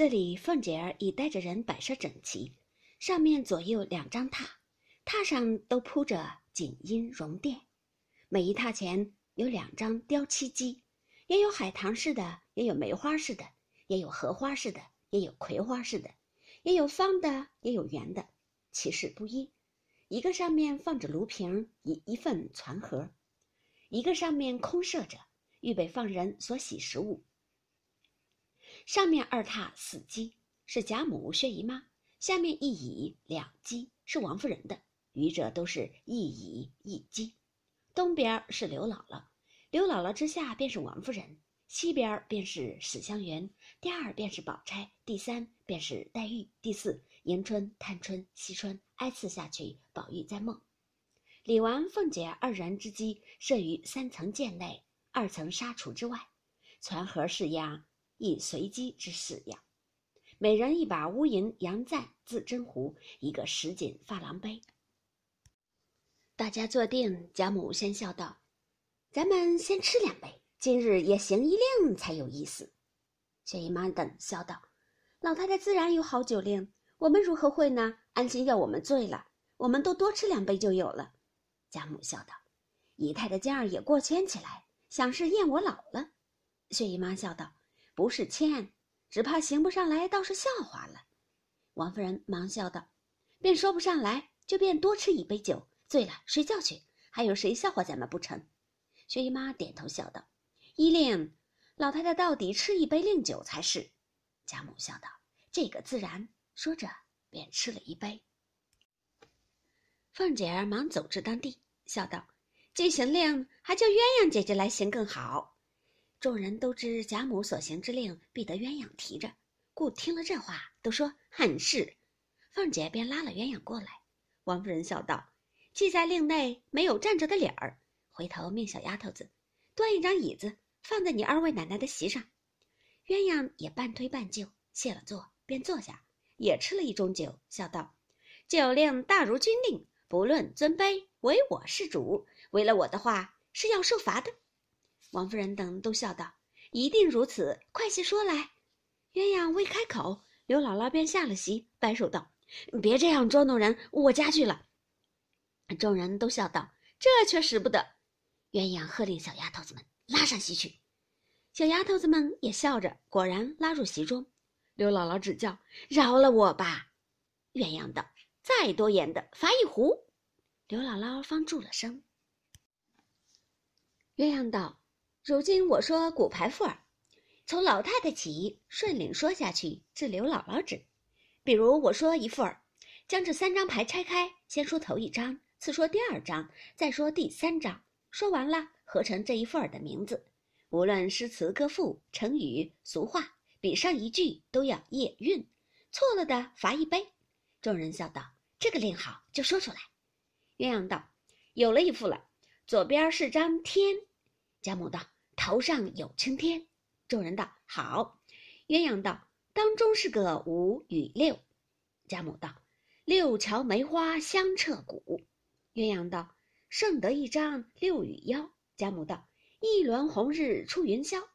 这里凤姐儿已带着人摆设整齐，上面左右两张榻，榻上都铺着锦衣绒垫，每一榻前有两张雕漆机，也有海棠式的，也有梅花式的，也有荷花式的，也有葵花式的，也有方的，也有圆的，其式不一。一个上面放着炉瓶一一份攒盒，一个上面空设着，预备放人所洗食物。上面二榻四机是贾母、薛姨妈，下面一椅两机是王夫人的，余者都是一椅一机。东边是刘姥姥，刘姥姥之下便是王夫人，西边便是史湘云，第二便是宝钗，第三便是黛玉，第四迎春、探春、惜春，挨次下去，宝玉在梦。李纨、凤姐二人之机设于三层间内，二层纱橱之外，攒盒式样。亦随机之式样，每人一把乌银洋赞自斟壶，一个什锦珐琅杯。大家坐定，贾母先笑道：“咱们先吃两杯，今日也行一令才有意思。”薛姨妈等笑道：“老太太自然有好酒令，我们如何会呢？安心要我们醉了，我们都多吃两杯就有了。”贾母笑道：“姨太太今儿也过谦起来，想是厌我老了。”薛姨妈笑道。不是谦，只怕行不上来，倒是笑话了。王夫人忙笑道：“便说不上来，就便多吃一杯酒，醉了睡觉去。还有谁笑话咱们不成？”薛姨妈点头笑道：“依令，老太太到底吃一杯令酒才是。”贾母笑道：“这个自然。”说着便吃了一杯。凤姐儿忙走至当地，笑道：“这行令，还叫鸳鸯姐姐来行更好。”众人都知贾母所行之令必得鸳鸯提着，故听了这话，都说很是。凤姐便拉了鸳鸯过来。王夫人笑道：“既在令内没有站着的理儿，回头命小丫头子端一张椅子放在你二位奶奶的席上。”鸳鸯也半推半就，谢了座，便坐下，也吃了一盅酒，笑道：“酒令大如军令，不论尊卑，唯我是主。违了我的话，是要受罚的。”王夫人等都笑道：“一定如此，快些说来。”鸳鸯未开口，刘姥姥便下了席，摆手道：“别这样捉弄人，我家去了。”众人都笑道：“这却使不得。”鸳鸯喝令小丫头子们拉上席去，小丫头子们也笑着，果然拉入席中。刘姥姥只叫：“饶了我吧！”鸳鸯道：“再多言的，罚一壶。”刘姥姥方住了声。鸳鸯道。如今我说骨牌副儿，从老太太起顺领说下去，至刘姥姥止。比如我说一副儿，将这三张牌拆开，先说头一张，次说第二张，再说第三张，说完了合成这一副儿的名字。无论诗词歌赋、成语俗话，比上一句都要押韵，错了的罚一杯。众人笑道：“这个令好，就说出来。”鸳鸯道：“有了一副了，左边是张天。”贾母道：“头上有青天。”众人道：“好。”鸳鸯道：“当中是个五与六。”贾母道：“六桥梅花香彻骨。”鸳鸯道：“剩得一张六与幺。”贾母道：“一轮红日出云霄。”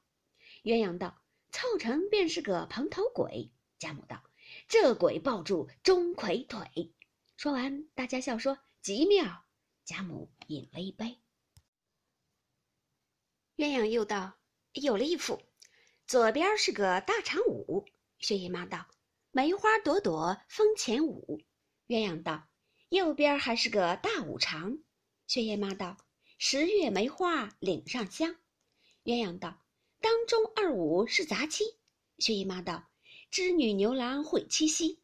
鸳鸯道：“凑成便是个蓬头鬼。”贾母道：“这鬼抱住钟馗腿。”说完，大家笑说：“极妙。”贾母饮了一杯。鸳鸯又道：“有了一副，左边是个大长舞。”薛姨妈道：“梅花朵朵风前舞。”鸳鸯道：“右边还是个大五常。”薛姨妈道：“十月梅花岭上香。”鸳鸯道：“当中二五是杂七。”薛姨妈道：“织女牛郎会七夕。”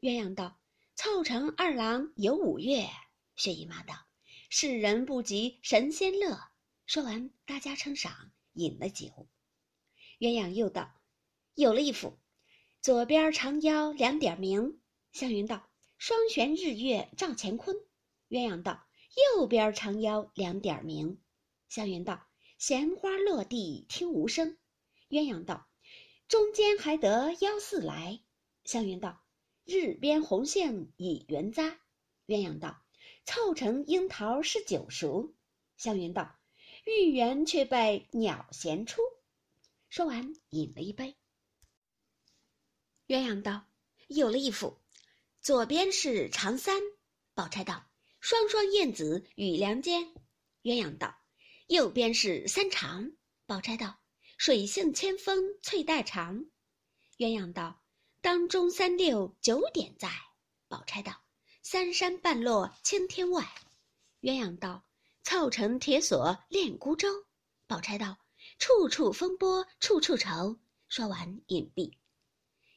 鸳鸯道：“凑成二郎有五岳。”薛姨妈道：“世人不及神仙乐。”说完，大家称赏，饮了酒。鸳鸯又道：“有了一副，左边长腰两点明。”湘云道：“双悬日月照乾坤。”鸳鸯道：“右边长腰两点明。”湘云道：“闲花落地听无声。”鸳鸯道：“中间还得幺四来。”湘云道：“日边红线已圆扎。”鸳鸯道：“凑成樱桃是九熟。”湘云道。玉圆却被鸟衔出，说完饮了一杯。鸳鸯道：“有了一幅，左边是长三。”宝钗道：“双双燕子与梁间。”鸳鸯道：“右边是三长。”宝钗道：“水性千峰翠带长。”鸳鸯道：“当中三六九点在。”宝钗道：“三山半落青天外。”鸳鸯道：“凑成铁锁恋孤舟。”宝钗道：“处处风波处处愁。”说完隐蔽。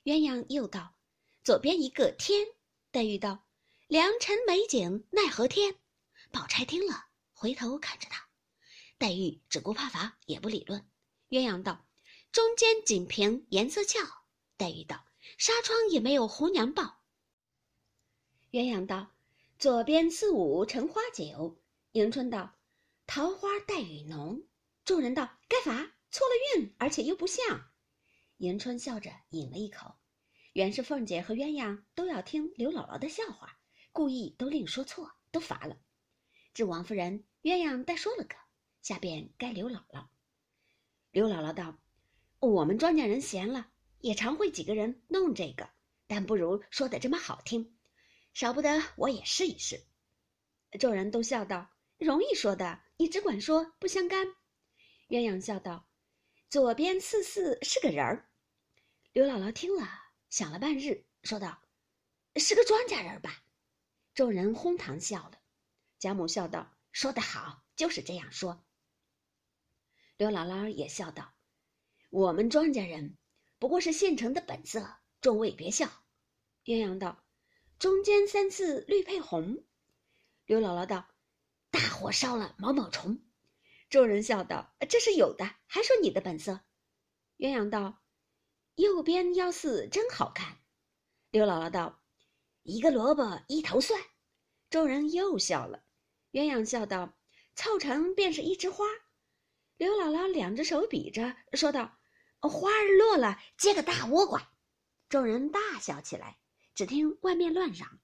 鸳鸯又道：“左边一个天。”黛玉道：“良辰美景奈何天？”宝钗听了，回头看着他。黛玉只顾怕罚，也不理论。鸳鸯道：“中间锦屏颜色俏。”黛玉道：“纱窗也没有红娘报。”鸳鸯道：“左边四五成花酒。”迎春道：“桃花带雨浓。”众人道：“该罚，错了韵，而且又不像。”迎春笑着饮了一口，原是凤姐和鸳鸯都要听刘姥姥的笑话，故意都另说错，都罚了。至王夫人、鸳鸯再说了个，下便该刘姥姥。刘姥姥道：“我们庄稼人闲了，也常会几个人弄这个，但不如说的这么好听，少不得我也试一试。”众人都笑道：“容易说的，你只管说，不相干。”鸳鸯笑道：“左边四四是个人儿。”刘姥姥听了，想了半日，说道：“是个庄稼人吧？”众人哄堂笑了。贾母笑道：“说得好，就是这样说。”刘姥姥也笑道：“我们庄稼人不过是现成的本色，众位别笑。”鸳鸯道：“中间三次绿配红。”刘姥姥道：“大火烧了毛毛虫。”众人笑道：“这是有的，还说你的本色。”鸳鸯道。右边幺四真好看，刘姥姥道：“一个萝卜一头蒜。”众人又笑了。鸳鸯笑道：“凑成便是一枝花。”刘姥姥两只手比着，说道：“花儿落了，结个大倭瓜。”众人大笑起来。只听外面乱嚷：“